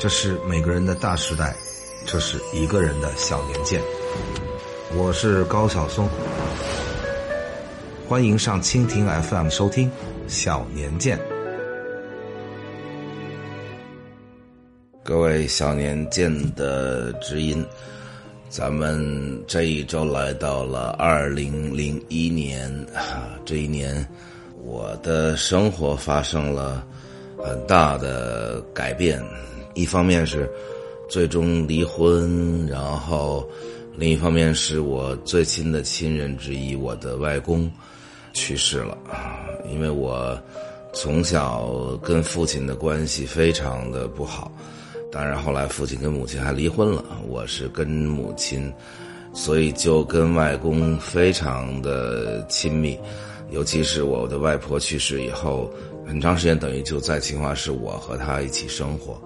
这是每个人的大时代，这是一个人的小年鉴。我是高晓松，欢迎上蜻蜓 FM 收听《小年鉴》。各位小年鉴的知音，咱们这一周来到了二零零一年啊，这一年我的生活发生了很大的改变。一方面是最终离婚，然后另一方面是我最亲的亲人之一，我的外公去世了啊。因为我从小跟父亲的关系非常的不好，当然后来父亲跟母亲还离婚了，我是跟母亲，所以就跟外公非常的亲密，尤其是我的外婆去世以后，很长时间等于就在清华市我和他一起生活。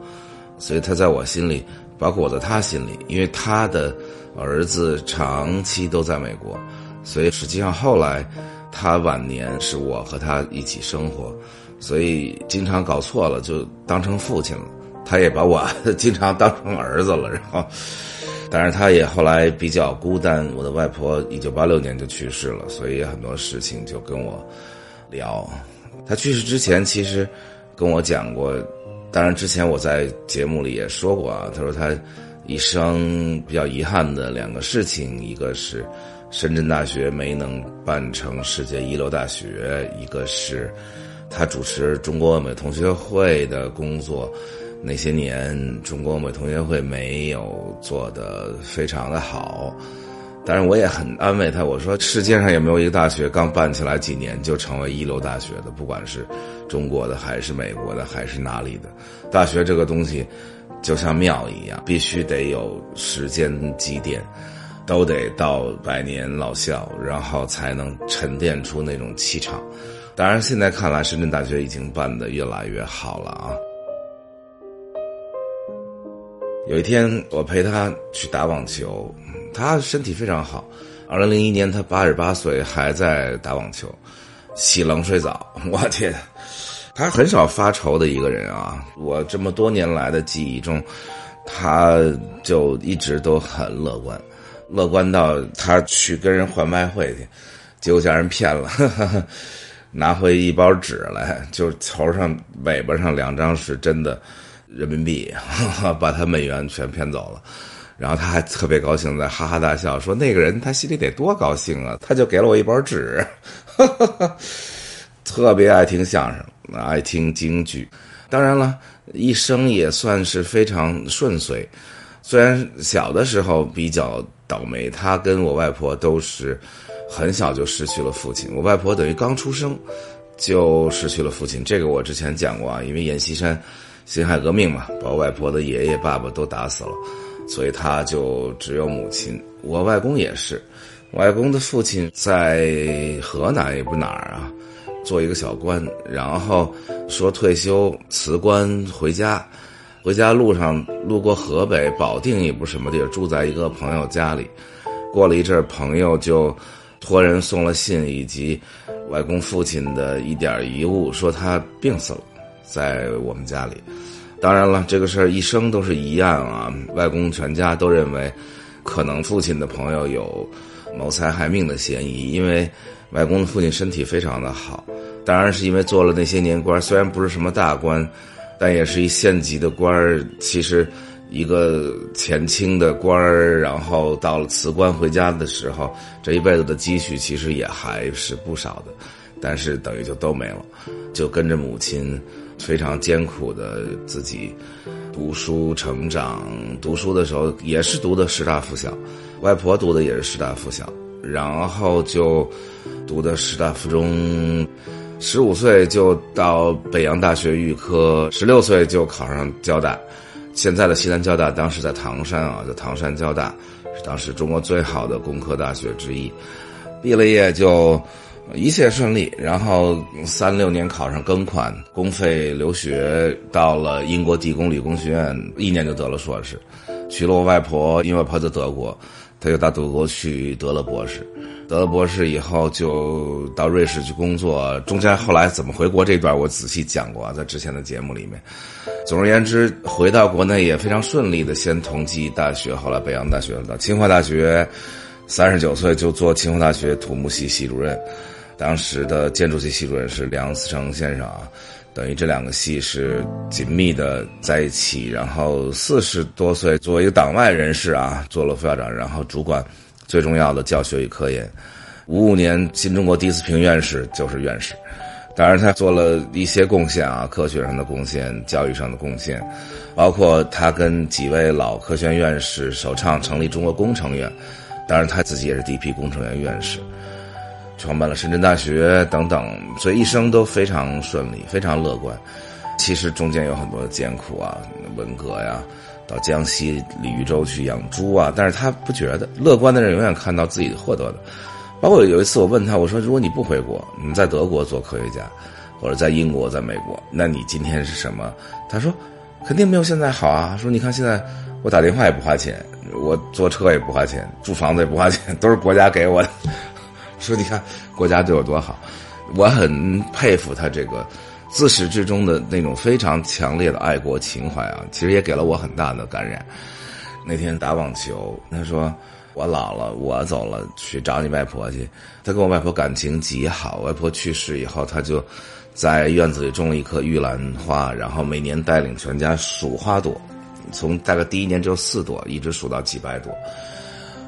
所以他在我心里，包括我在他心里，因为他的儿子长期都在美国，所以实际上后来他晚年是我和他一起生活，所以经常搞错了就当成父亲了，他也把我经常当成儿子了。然后，当然他也后来比较孤单，我的外婆一九八六年就去世了，所以很多事情就跟我聊。他去世之前其实跟我讲过。当然，之前我在节目里也说过啊，他说他一生比较遗憾的两个事情，一个是深圳大学没能办成世界一流大学，一个是他主持中国美同学会的工作，那些年中国美同学会没有做得非常的好。但是我也很安慰他，我说世界上也没有一个大学刚办起来几年就成为一流大学的？不管是中国的还是美国的还是哪里的，大学这个东西就像庙一样，必须得有时间积淀，都得到百年老校，然后才能沉淀出那种气场。当然，现在看来深圳大学已经办得越来越好了啊。有一天，我陪他去打网球。他身体非常好，二零零一年他八十八岁还在打网球，洗冷水澡。我天，他很少发愁的一个人啊！我这么多年来的记忆中，他就一直都很乐观，乐观到他去跟人换外汇去，结果叫人骗了，拿回一包纸来，就头上尾巴上两张是真的人民币，把他美元全骗走了。然后他还特别高兴，在哈哈大笑，说：“那个人他心里得多高兴啊！他就给了我一包纸，特别爱听相声，爱听京剧。当然了，一生也算是非常顺遂。虽然小的时候比较倒霉，他跟我外婆都是很小就失去了父亲。我外婆等于刚出生就失去了父亲，这个我之前讲过啊。因为阎锡山辛亥革命嘛，把我外婆的爷爷、爸爸都打死了。”所以他就只有母亲。我外公也是，外公的父亲在河南也不哪儿啊，做一个小官，然后说退休辞官回家，回家路上路过河北保定也不什么地儿，住在一个朋友家里。过了一阵朋友就托人送了信以及外公父亲的一点遗物，说他病死了，在我们家里。当然了，这个事儿一生都是一样啊。外公全家都认为，可能父亲的朋友有谋财害命的嫌疑，因为外公的父亲身体非常的好。当然是因为做了那些年官，虽然不是什么大官，但也是一县级的官儿。其实，一个前清的官儿，然后到了辞官回家的时候，这一辈子的积蓄其实也还是不少的，但是等于就都没了，就跟着母亲。非常艰苦的自己读书成长，读书的时候也是读的师大附小，外婆读的也是师大附小，然后就读的师大附中，十五岁就到北洋大学预科，十六岁就考上交大，现在的西南交大当时在唐山啊，叫唐山交大，是当时中国最好的工科大学之一，毕了业就。一切顺利，然后三六年考上庚款，公费留学到了英国地工理工学院，一年就得了硕士，娶了我外婆，因为外婆在德国，他又到德国去得了博士，得了博士以后就到瑞士去工作。中间后来怎么回国这段我仔细讲过，在之前的节目里面。总而言之，回到国内也非常顺利的，先同济大学，后来北洋大学，到清华大学，三十九岁就做清华大学土木系系主任。当时的建筑系系主任是梁思成先生啊。等于这两个系是紧密的在一起，然后四十多岁作为一个党外人士啊，做了副校长，然后主管最重要的教学与科研。五五年新中国第一次评院士就是院士，当然他做了一些贡献啊，科学上的贡献，教育上的贡献，包括他跟几位老科学院院士首倡成立中国工程院，当然他自己也是第一批工程院院士。创办了深圳大学等等，所以一生都非常顺利，非常乐观。其实中间有很多艰苦啊，文革呀，到江西鲤鱼洲去养猪啊，但是他不觉得。乐观的人永远看到自己获得的。包括有一次我问他，我说：“如果你不回国，你在德国做科学家，或者在英国、在美国，那你今天是什么？”他说：“肯定没有现在好啊。”说：“你看现在我打电话也不花钱，我坐车也不花钱，住房子也不花钱，都是国家给我的。”说你看国家对我多好，我很佩服他这个自始至终的那种非常强烈的爱国情怀啊！其实也给了我很大的感染。那天打网球，他说我老了，我走了，去找你外婆去。他跟我外婆感情极好，外婆去世以后，他就在院子里种了一棵玉兰花，然后每年带领全家数花朵，从大概第一年只有四朵，一直数到几百朵。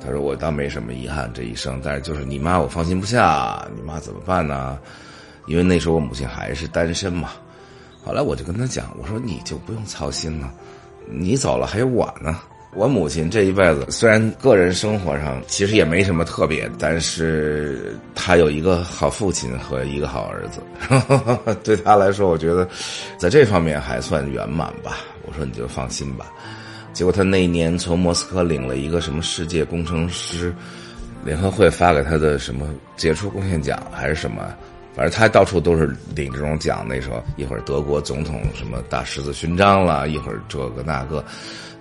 他说：“我倒没什么遗憾这一生，但是就是你妈我放心不下，你妈怎么办呢？因为那时候我母亲还是单身嘛。后来我就跟他讲，我说你就不用操心了，你走了还有我呢。我母亲这一辈子虽然个人生活上其实也没什么特别，但是她有一个好父亲和一个好儿子，对她来说，我觉得在这方面还算圆满吧。我说你就放心吧。”结果他那一年从莫斯科领了一个什么世界工程师联合会发给他的什么杰出贡献奖还是什么，反正他到处都是领这种奖。那时候一会儿德国总统什么大十字勋章了，一会儿这个那个。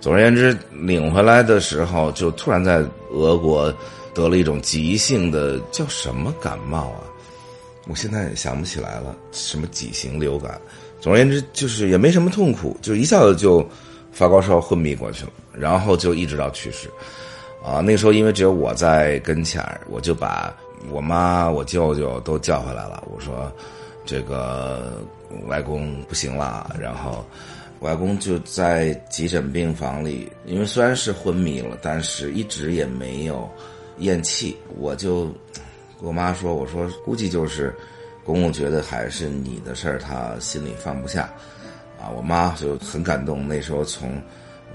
总而言之，领回来的时候就突然在俄国得了一种急性的叫什么感冒啊？我现在想不起来了，什么几型流感。总而言之，就是也没什么痛苦，就一下子就。发高烧昏迷过去了，然后就一直到去世，啊，那时候因为只有我在跟前儿，我就把我妈、我舅舅都叫回来了。我说：“这个外公不行了。”然后外公就在急诊病房里，因为虽然是昏迷了，但是一直也没有咽气。我就跟我妈说：“我说估计就是公公觉得还是你的事儿，他心里放不下。”啊，我妈就很感动。那时候从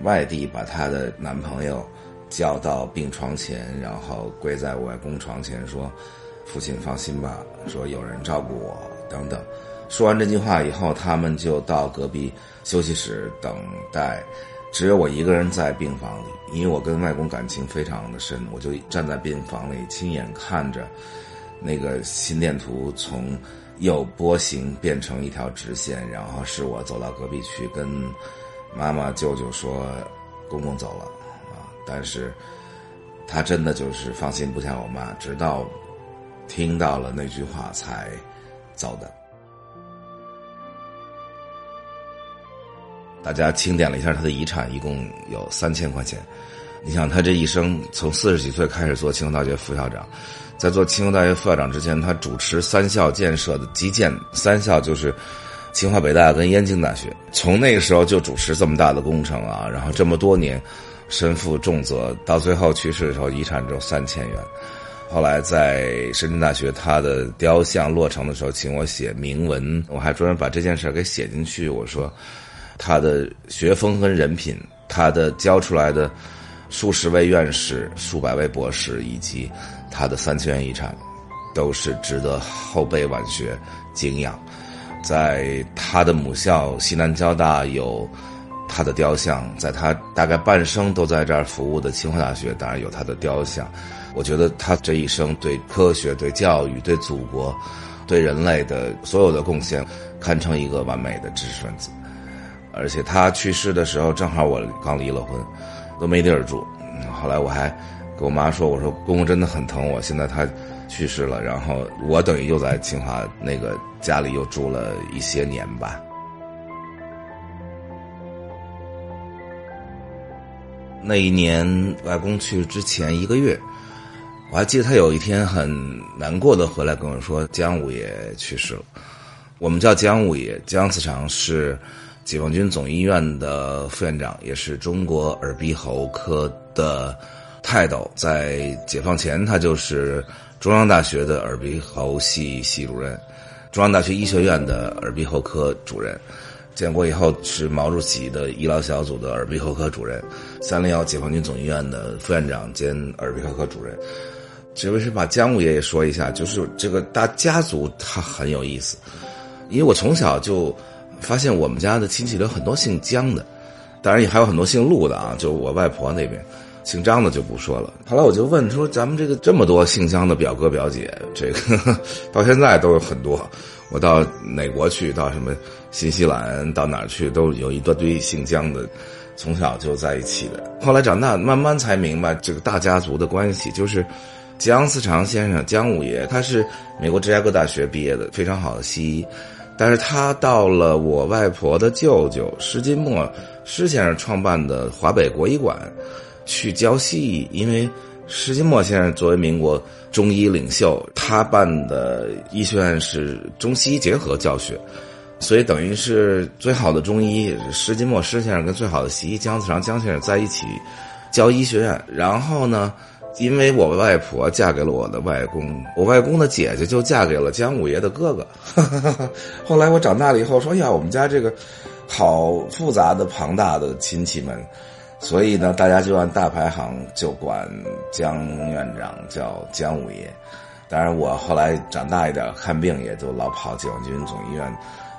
外地把她的男朋友叫到病床前，然后跪在我外公床前说：“父亲放心吧，说有人照顾我等等。”说完这句话以后，他们就到隔壁休息室等待，只有我一个人在病房里。因为我跟外公感情非常的深，我就站在病房里，亲眼看着那个心电图从。又波形变成一条直线，然后是我走到隔壁去跟妈妈、舅舅说：“公公走了啊！”但是他真的就是放心不下我妈，直到听到了那句话才走的。大家清点了一下他的遗产，一共有三千块钱。你想，他这一生从四十几岁开始做清华大学副校长。在做清华大学副校长之前，他主持三校建设的基建。三校就是清华、北大跟燕京大学。从那个时候就主持这么大的工程啊，然后这么多年身负重责，到最后去世的时候遗产只有三千元。后来在深圳大学，他的雕像落成的时候，请我写铭文，我还专门把这件事给写进去。我说他的学风跟人品，他的教出来的数十位院士、数百位博士以及。他的三千元遗产，都是值得后辈晚学敬仰。在他的母校西南交大有他的雕像，在他大概半生都在这儿服务的清华大学，当然有他的雕像。我觉得他这一生对科学、对教育、对祖国、对人类的所有的贡献，堪称一个完美的知识分子。而且他去世的时候，正好我刚离了婚，都没地儿住。后来我还。跟我妈说，我说公公真的很疼我，现在他去世了，然后我等于又在清华那个家里又住了一些年吧。那一年外公去世之前一个月，我还记得他有一天很难过的回来跟我说，江五爷去世了。我们叫江五爷，江慈常是解放军总医院的副院长，也是中国耳鼻喉科的泰斗。在解放前，他就是中央大学的耳鼻喉系系主任，中央大学医学院的耳鼻喉科主任。建国以后是毛主席的医疗小组的耳鼻喉科主任，三零幺解放军总医院的副院长兼耳鼻喉科主任。这位是把江五爷也说一下，就是这个大家族他很有意思，因为我从小就发现我们家的亲戚里有很多姓江的，当然也还有很多姓陆的啊，就我外婆那边。姓张的就不说了。后来我就问说：“咱们这个这么多姓江的表哥表姐，这个 到现在都有很多。我到哪国去，到什么新西兰，到哪儿去，都有一大堆姓江的，从小就在一起的。后来长大，慢慢才明白这个大家族的关系。就是姜思长先生，姜五爷，他是美国芝加哥大学毕业的，非常好的西医。但是他到了我外婆的舅舅施金墨施先生创办的华北国医馆。”去教西医，因为施金墨先生作为民国中医领袖，他办的医学院是中西医结合教学，所以等于是最好的中医施金墨施先生跟最好的西医姜子长姜先生在一起教医学院。然后呢，因为我外婆嫁给了我的外公，我外公的姐姐就嫁给了姜五爷的哥哥。后来我长大了以后说：“呀，我们家这个好复杂的庞大的亲戚们。”所以呢，大家就按大排行就管姜院长叫姜五爷。当然，我后来长大一点看病也都老跑解放军总医院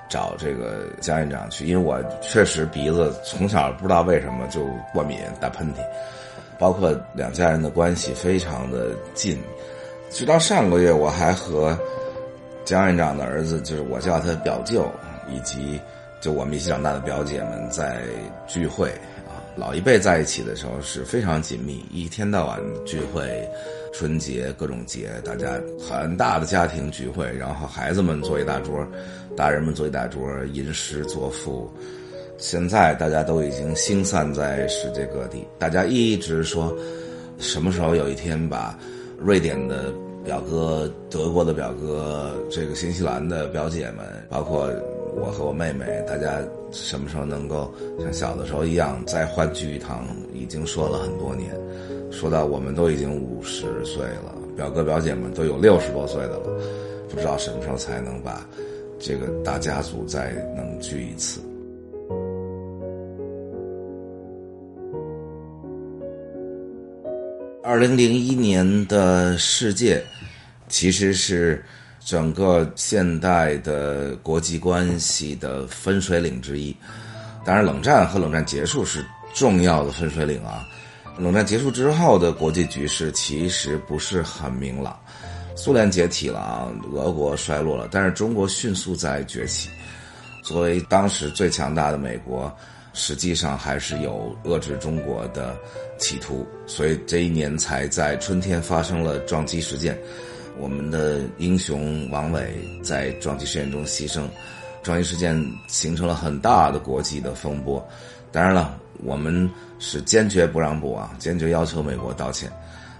找这个姜院长去，因为我确实鼻子从小不知道为什么就过敏打喷嚏，包括两家人的关系非常的近。直到上个月，我还和姜院长的儿子，就是我叫他表舅，以及就我们一起长大的表姐们在聚会啊。老一辈在一起的时候是非常紧密，一天到晚聚会，春节各种节，大家很大的家庭聚会，然后孩子们坐一大桌，大人们坐一大桌，吟诗作赋。现在大家都已经星散在世界各地，大家一直说，什么时候有一天把瑞典的表哥、德国的表哥、这个新西兰的表姐们，包括。我和我妹妹，大家什么时候能够像小的时候一样再欢聚一堂？已经说了很多年，说到我们都已经五十岁了，表哥表姐们都有六十多岁的了，不知道什么时候才能把这个大家族再能聚一次。二零零一年的世界，其实是。整个现代的国际关系的分水岭之一，当然，冷战和冷战结束是重要的分水岭啊。冷战结束之后的国际局势其实不是很明朗，苏联解体了啊，俄国衰落了，但是中国迅速在崛起。作为当时最强大的美国，实际上还是有遏制中国的企图，所以这一年才在春天发生了撞击事件。我们的英雄王伟在撞击事件中牺牲，撞击事件形成了很大的国际的风波。当然了，我们是坚决不让步啊，坚决要求美国道歉。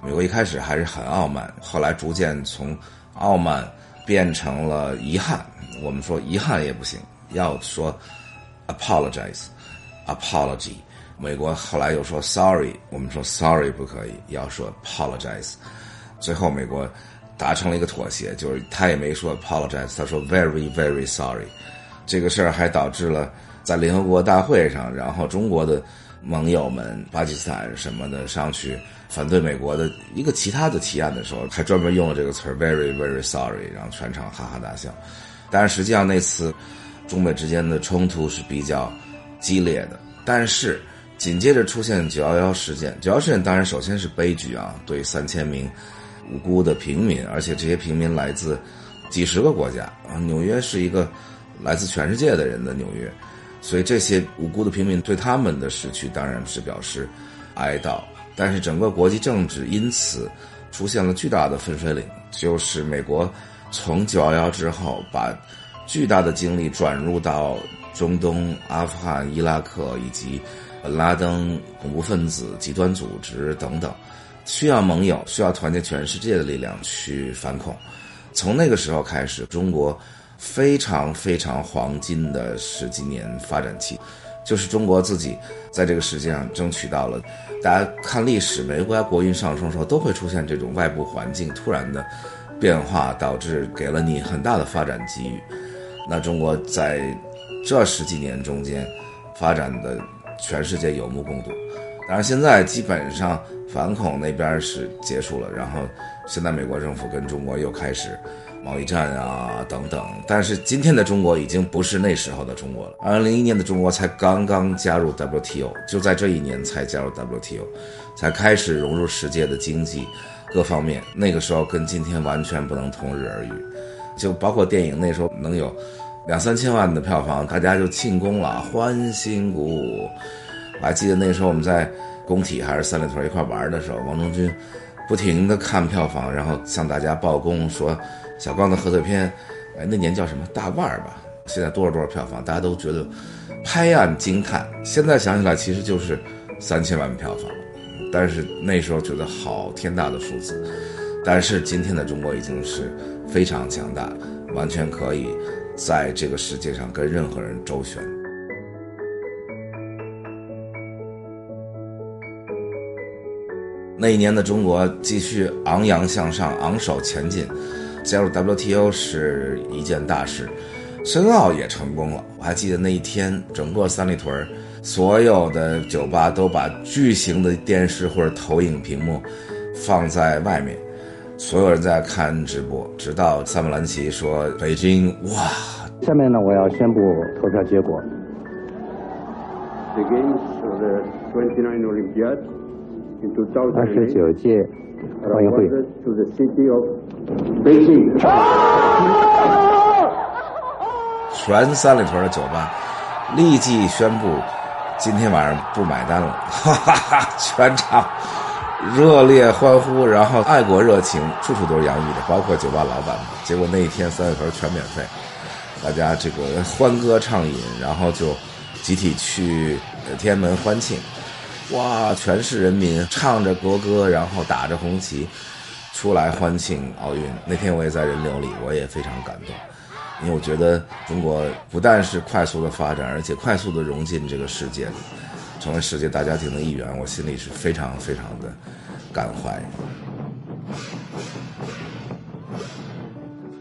美国一开始还是很傲慢，后来逐渐从傲慢变成了遗憾。我们说遗憾也不行，要说 apologize apology，。美国后来又说 sorry，我们说 sorry 不可以，要说 apologize。最后美国。达成了一个妥协，就是他也没说 apologize，他说 very very sorry。这个事儿还导致了在联合国大会上，然后中国的盟友们、巴基斯坦什么的上去反对美国的一个其他的提案的时候，还专门用了这个词儿 very very sorry，然后全场哈哈大笑。但是实际上那次中美之间的冲突是比较激烈的，但是紧接着出现九幺幺事件，九幺事件当然首先是悲剧啊，对三千名。无辜的平民，而且这些平民来自几十个国家啊！纽约是一个来自全世界的人的纽约，所以这些无辜的平民对他们的失去当然是表示哀悼。但是整个国际政治因此出现了巨大的分水岭，就是美国从九幺幺之后把巨大的精力转入到中东、阿富汗、伊拉克以及拉登恐怖分子极端组织等等，需要盟友，需要团结全世界的力量去反恐。从那个时候开始，中国非常非常黄金的十几年发展期，就是中国自己在这个世界上争取到了。大家看历史，每个国家国运上升的时候，都会出现这种外部环境突然的变化，导致给了你很大的发展机遇。那中国在这十几年中间发展的，全世界有目共睹。当然，现在基本上反恐那边是结束了，然后现在美国政府跟中国又开始贸易战啊等等。但是今天的中国已经不是那时候的中国了。二零零一年的中国才刚刚加入 WTO，就在这一年才加入 WTO，才开始融入世界的经济各方面。那个时候跟今天完全不能同日而语。就包括电影那时候能有两三千万的票房，大家就庆功了，欢欣鼓舞。我还记得那时候我们在工体还是三里屯一块玩的时候，王中军不停的看票房，然后向大家报功说小刚的贺岁片，哎那年叫什么大腕儿吧，现在多少多少票房，大家都觉得拍案惊叹。现在想起来其实就是三千万票房，但是那时候觉得好天大的数字。但是今天的中国已经是非常强大，完全可以在这个世界上跟任何人周旋。那一年的中国继续昂扬向上，昂首前进，加入 WTO 是一件大事，申奥也成功了。我还记得那一天，整个三里屯所有的酒吧都把巨型的电视或者投影屏幕放在外面。所有人在看直播，直到萨姆兰奇说：“北京，哇！”下面呢，我要宣布投票结果。二十九届奥运会。全三里屯的酒吧立即宣布，今天晚上不买单了，哈哈哈！全场。热烈欢呼，然后爱国热情处处都是洋溢的，包括酒吧老板。结果那一天三里屯全免费，大家这个欢歌畅饮，然后就集体去天安门欢庆。哇，全市人民唱着国歌，然后打着红旗出来欢庆奥运。那天我也在人流里，我也非常感动，因为我觉得中国不但是快速的发展，而且快速的融进这个世界里。成为世界大家庭的一员，我心里是非常非常的感怀。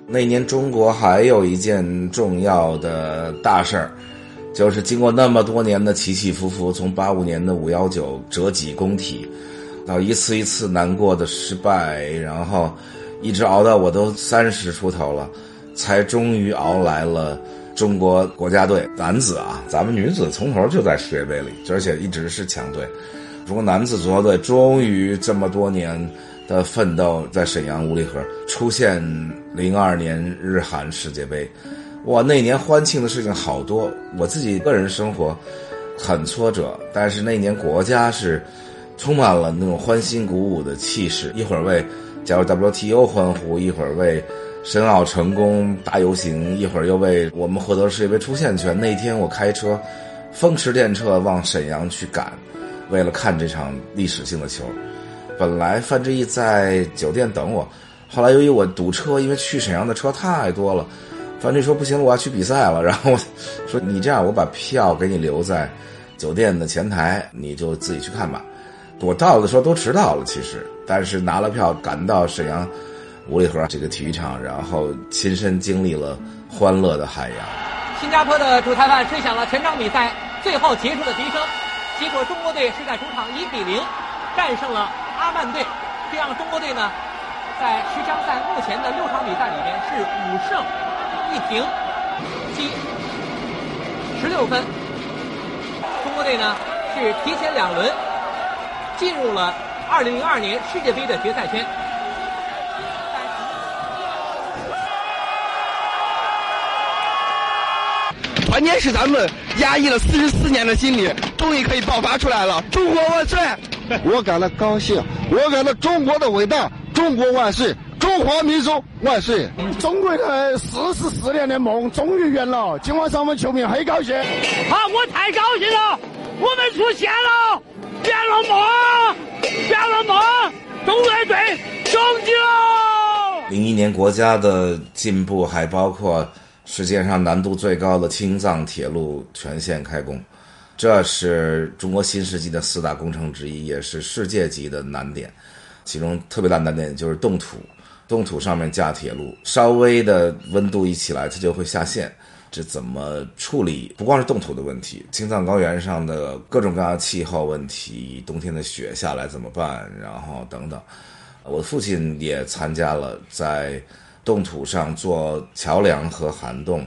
那年中国还有一件重要的大事儿，就是经过那么多年的起起伏伏，从八五年的五幺九折戟攻体，到一次一次难过的失败，然后一直熬到我都三十出头了，才终于熬来了。中国国家队男子啊，咱们女子从头就在世界杯里，而且一直是强队。中国男子足球队终于这么多年的奋斗，在沈阳五里河出现零二年日韩世界杯。哇，那年欢庆的事情好多。我自己个人生活很挫折，但是那年国家是充满了那种欢欣鼓舞的气势。一会儿为加入 WTO 欢呼，一会儿为。申奥成功大游行，一会儿又为我们获得世界杯出线权。那天我开车，风驰电掣往沈阳去赶，为了看这场历史性的球。本来范志毅在酒店等我，后来由于我堵车，因为去沈阳的车太多了，范志毅说不行，我要去比赛了。然后说你这样，我把票给你留在酒店的前台，你就自己去看吧。我到的时候都迟到了，其实，但是拿了票赶到沈阳。五里河这个体育场，然后亲身经历了欢乐的海洋。新加坡的主裁判吹响了全场比赛最后结束的笛声，结果中国队是在主场一比零战胜了阿曼队，这样中国队呢，在十强赛目前的六场比赛里面是五胜一平七十六分。中国队呢是提前两轮进入了二零零二年世界杯的决赛圈。团结是咱们压抑了四十四年的心理，终于可以爆发出来了！中国万岁！我感到高兴，我感到中国的伟大，中国万岁，中华民族万岁！中国的四十四年的梦终于圆了，今晚上我们球迷很高兴。好，我太高兴了，我们出现了，圆了梦，圆了梦，中国队雄起了。零一年国家的进步还包括世界上难度最高的青藏铁路全线开工。这是中国新世纪的四大工程之一，也是世界级的难点。其中特别大的难点就是冻土，冻土上面架铁路，稍微的温度一起来，它就会下陷。这怎么处理？不光是冻土的问题，青藏高原上的各种各样的气候问题，冬天的雪下来怎么办？然后等等。我父亲也参加了在冻土上做桥梁和涵洞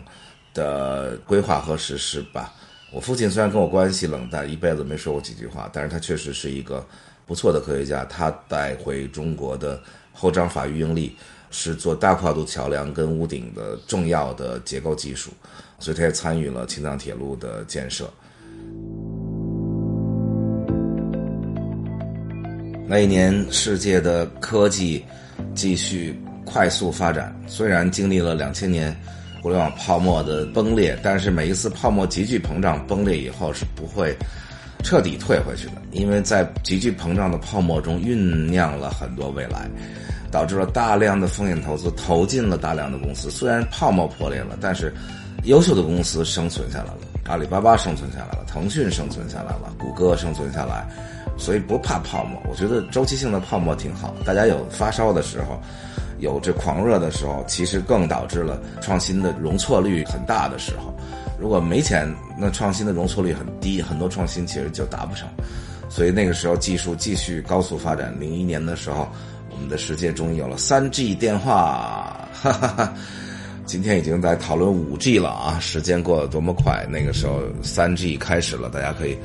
的规划和实施吧。我父亲虽然跟我关系冷淡，一辈子没说过几句话，但是他确实是一个不错的科学家。他带回中国的后章法育应力是做大跨度桥梁跟屋顶的重要的结构技术，所以他也参与了青藏铁路的建设。那一年，世界的科技继续快速发展，虽然经历了两千年。互联网泡沫的崩裂，但是每一次泡沫急剧膨胀崩裂以后是不会彻底退回去的，因为在急剧膨胀的泡沫中酝酿了很多未来，导致了大量的风险投资投进了大量的公司。虽然泡沫破裂了，但是优秀的公司生存下来了，阿里巴巴生存下来了，腾讯生存下来了，谷歌生存下来，所以不怕泡沫。我觉得周期性的泡沫挺好，大家有发烧的时候。有这狂热的时候，其实更导致了创新的容错率很大的时候。如果没钱，那创新的容错率很低，很多创新其实就达不成。所以那个时候技术继续高速发展。零一年的时候，我们的世界终于有了三 G 电话。哈哈哈，今天已经在讨论五 G 了啊！时间过得多么快，那个时候三 G 开始了，大家可以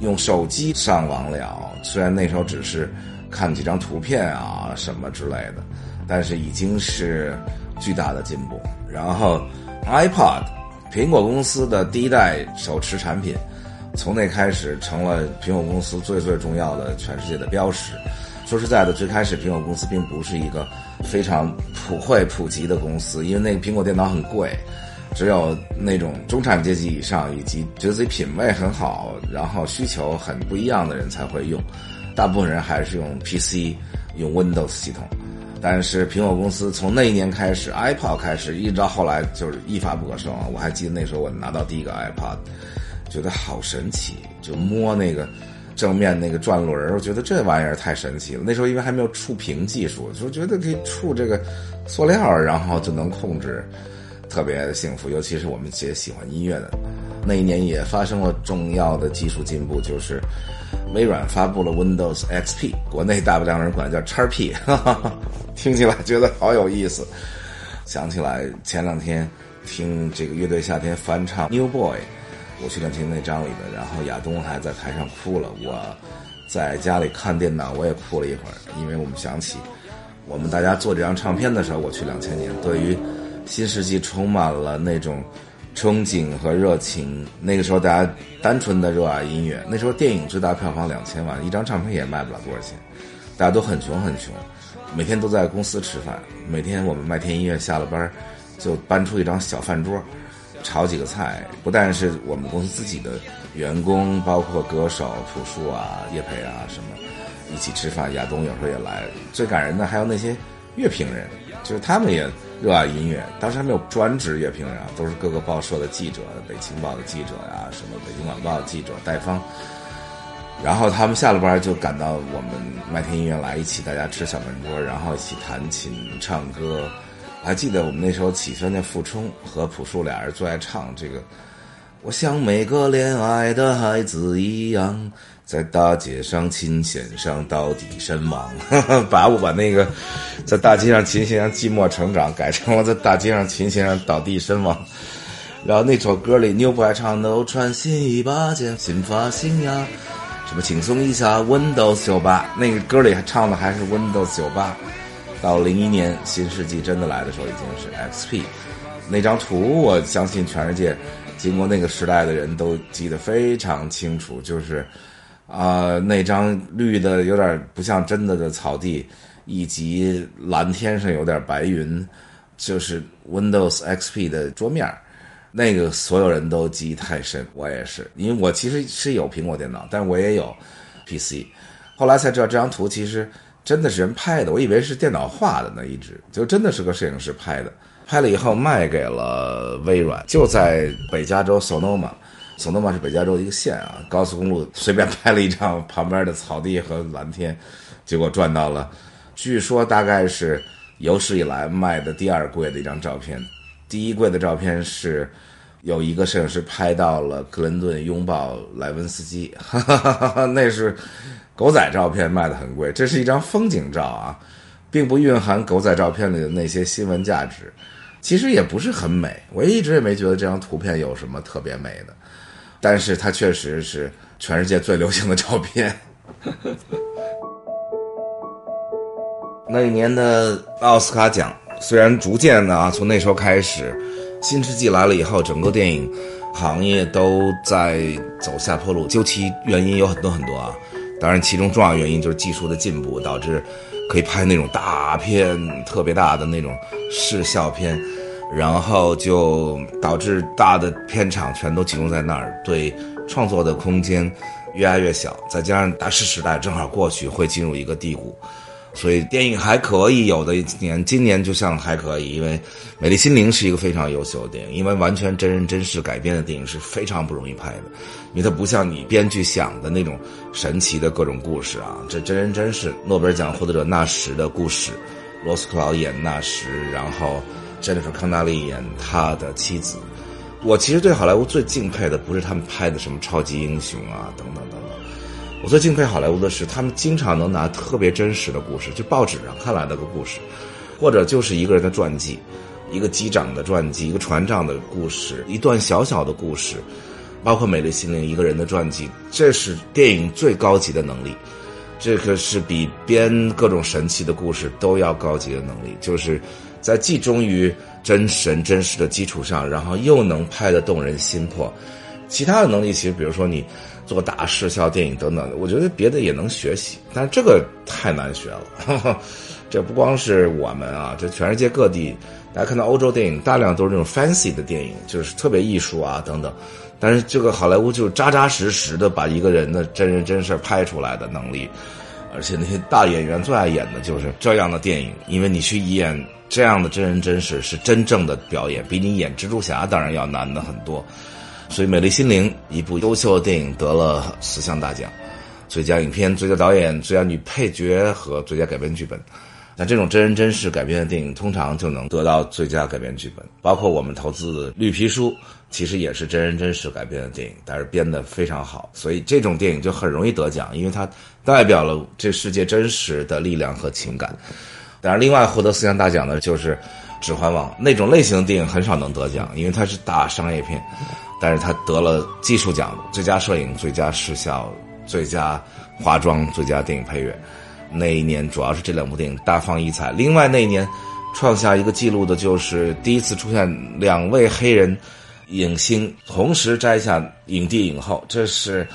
用手机上网了。虽然那时候只是看几张图片啊什么之类的。但是已经是巨大的进步。然后，iPod，苹果公司的第一代手持产品，从那开始成了苹果公司最最重要的全世界的标识。说实在的，最开始苹果公司并不是一个非常普惠普及的公司，因为那个苹果电脑很贵，只有那种中产阶级以上以及觉得自己品味很好，然后需求很不一样的人才会用。大部分人还是用 PC，用 Windows 系统。但是苹果公司从那一年开始，iPod 开始，一直到后来就是一发不可收！我还记得那时候我拿到第一个 iPod，觉得好神奇，就摸那个正面那个转轮我觉得这玩意儿太神奇了。那时候因为还没有触屏技术，就觉得可以触这个塑料，然后就能控制，特别的幸福。尤其是我们些喜欢音乐的，那一年也发生了重要的技术进步，就是。微软发布了 Windows XP，国内大不量人管叫叉 P，听起来觉得好有意思。想起来前两天听这个乐队夏天翻唱 New Boy，我去年听那张里的，然后亚东还在台上哭了。我在家里看电脑，我也哭了一会儿，因为我们想起我们大家做这张唱片的时候，我去两千年，对于新世纪充满了那种。憧憬和热情，那个时候大家单纯的热爱音乐。那时候电影最大票房两千万，一张唱片也卖不了多少钱，大家都很穷很穷，每天都在公司吃饭。每天我们麦田音乐下了班，就搬出一张小饭桌，炒几个菜。不但是我们公司自己的员工，包括歌手朴树啊、叶培啊什么，一起吃饭。亚东有时候也来。最感人的还有那些乐评人，就是他们也。热爱音乐，当时还没有专职乐评人啊，都是各个报社的记者，北青报的记者呀，什么北京晚报的记者戴芳。然后他们下了班就赶到我们麦田音乐来，一起大家吃小饭桌，然后一起弹琴唱歌。我还记得我们那时候起身那傅冲和朴树俩人最爱唱这个，我像每个恋爱的孩子一样。在大街上，琴弦上倒地身亡。把我把那个在大街上琴弦上寂寞成长改成了 在大街上琴弦上倒地身亡。然后那首歌里，妞不爱唱都穿新衣把剑，新发型呀，什么轻松一下 Windows 九八。那个歌里还唱的还是 Windows 九八。到零一年新世纪真的来的时候，已经是 XP。那张图，我相信全世界经过那个时代的人都记得非常清楚，就是。啊，那张绿的有点不像真的的草地，以及蓝天上有点白云，就是 Windows XP 的桌面那个所有人都记忆太深，我也是，因为我其实是有苹果电脑，但是我也有 PC，后来才知道这张图其实真的是人拍的，我以为是电脑画的呢，一直就真的是个摄影师拍的，拍了以后卖给了微软，就在北加州 Sonoma。索诺玛是北加州一个县啊，高速公路随便拍了一张旁边的草地和蓝天，结果赚到了，据说大概是有史以来卖的第二贵的一张照片，第一贵的照片是有一个摄影师拍到了克林顿拥抱莱文斯基，那是狗仔照片卖的很贵，这是一张风景照啊，并不蕴含狗仔照片里的那些新闻价值，其实也不是很美，我一直也没觉得这张图片有什么特别美的。但是它确实是全世界最流行的照片。那一年的奥斯卡奖，虽然逐渐的啊，从那时候开始，新世纪来了以后，整个电影行业都在走下坡路。究其原因有很多很多啊，当然其中重要原因就是技术的进步，导致可以拍那种大片、特别大的那种视效片。然后就导致大的片场全都集中在那儿，对创作的空间越来越小。再加上大师时代正好过去，会进入一个低谷，所以电影还可以有的一年，今年就像还可以，因为《美丽心灵》是一个非常优秀的电影，因为完全真人真事改编的电影是非常不容易拍的，因为它不像你编剧想的那种神奇的各种故事啊，这真人真事。诺贝尔奖获得者纳什的故事，罗斯克劳演纳什，然后。真的是康纳利演他的妻子。我其实对好莱坞最敬佩的不是他们拍的什么超级英雄啊等等等等，我最敬佩好莱坞的是他们经常能拿特别真实的故事，就报纸上看来的个故事，或者就是一个人的传记，一个机长的传记，一个船长的故事，一段小小的故事，包括《美丽心灵》一个人的传记，这是电影最高级的能力。这个是比编各种神奇的故事都要高级的能力，就是。在既忠于真神真实的基础上，然后又能拍得动人心魄，其他的能力其实，比如说你做大视效电影等等，我觉得别的也能学习，但是这个太难学了。这不光是我们啊，这全世界各地，大家看到欧洲电影大量都是那种 fancy 的电影，就是特别艺术啊等等，但是这个好莱坞就是扎扎实实的把一个人的真人真事拍出来的能力，而且那些大演员最爱演的就是这样的电影，因为你去演。这样的真人真事是真正的表演，比你演蜘蛛侠当然要难的很多。所以，《美丽心灵》一部优秀的电影得了四项大奖：最佳影片、最佳导演、最佳女配角和最佳改编剧本。那这种真人真事改编的电影，通常就能得到最佳改编剧本。包括我们投资《绿皮书》，其实也是真人真事改编的电影，但是编得非常好。所以，这种电影就很容易得奖，因为它代表了这世界真实的力量和情感。当然，另外获得四项大奖的就是《指环王》那种类型的电影很少能得奖，因为它是大商业片，但是它得了技术奖，最佳摄影、最佳视效、最佳化妆、最佳电影配乐。那一年主要是这两部电影大放异彩。另外那一年创下一个记录的就是第一次出现两位黑人影星同时摘下影帝影后，这是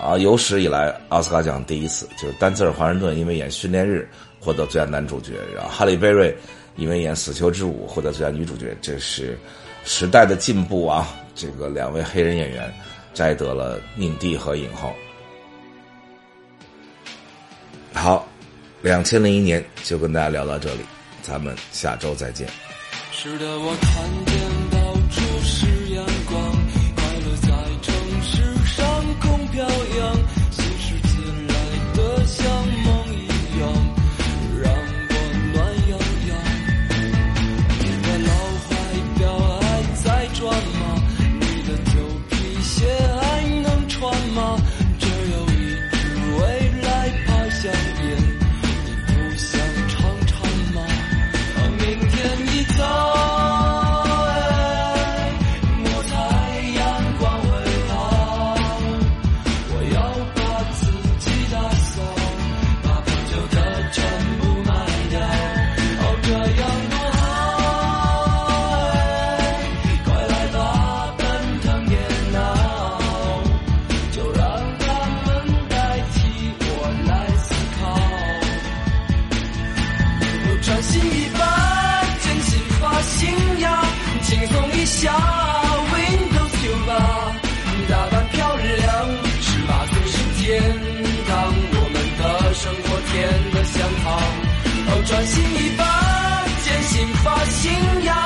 啊有史以来奥斯卡奖第一次，就是丹泽尔·华盛顿因为演《训练日》。获得最佳男主角，然后哈利·贝瑞因为演《死囚之舞》获得最佳女主角，这是时代的进步啊！这个两位黑人演员摘得了影帝和影后。好，两千零一年就跟大家聊到这里，咱们下周再见。是的，我看见转新一把，坚信发信仰。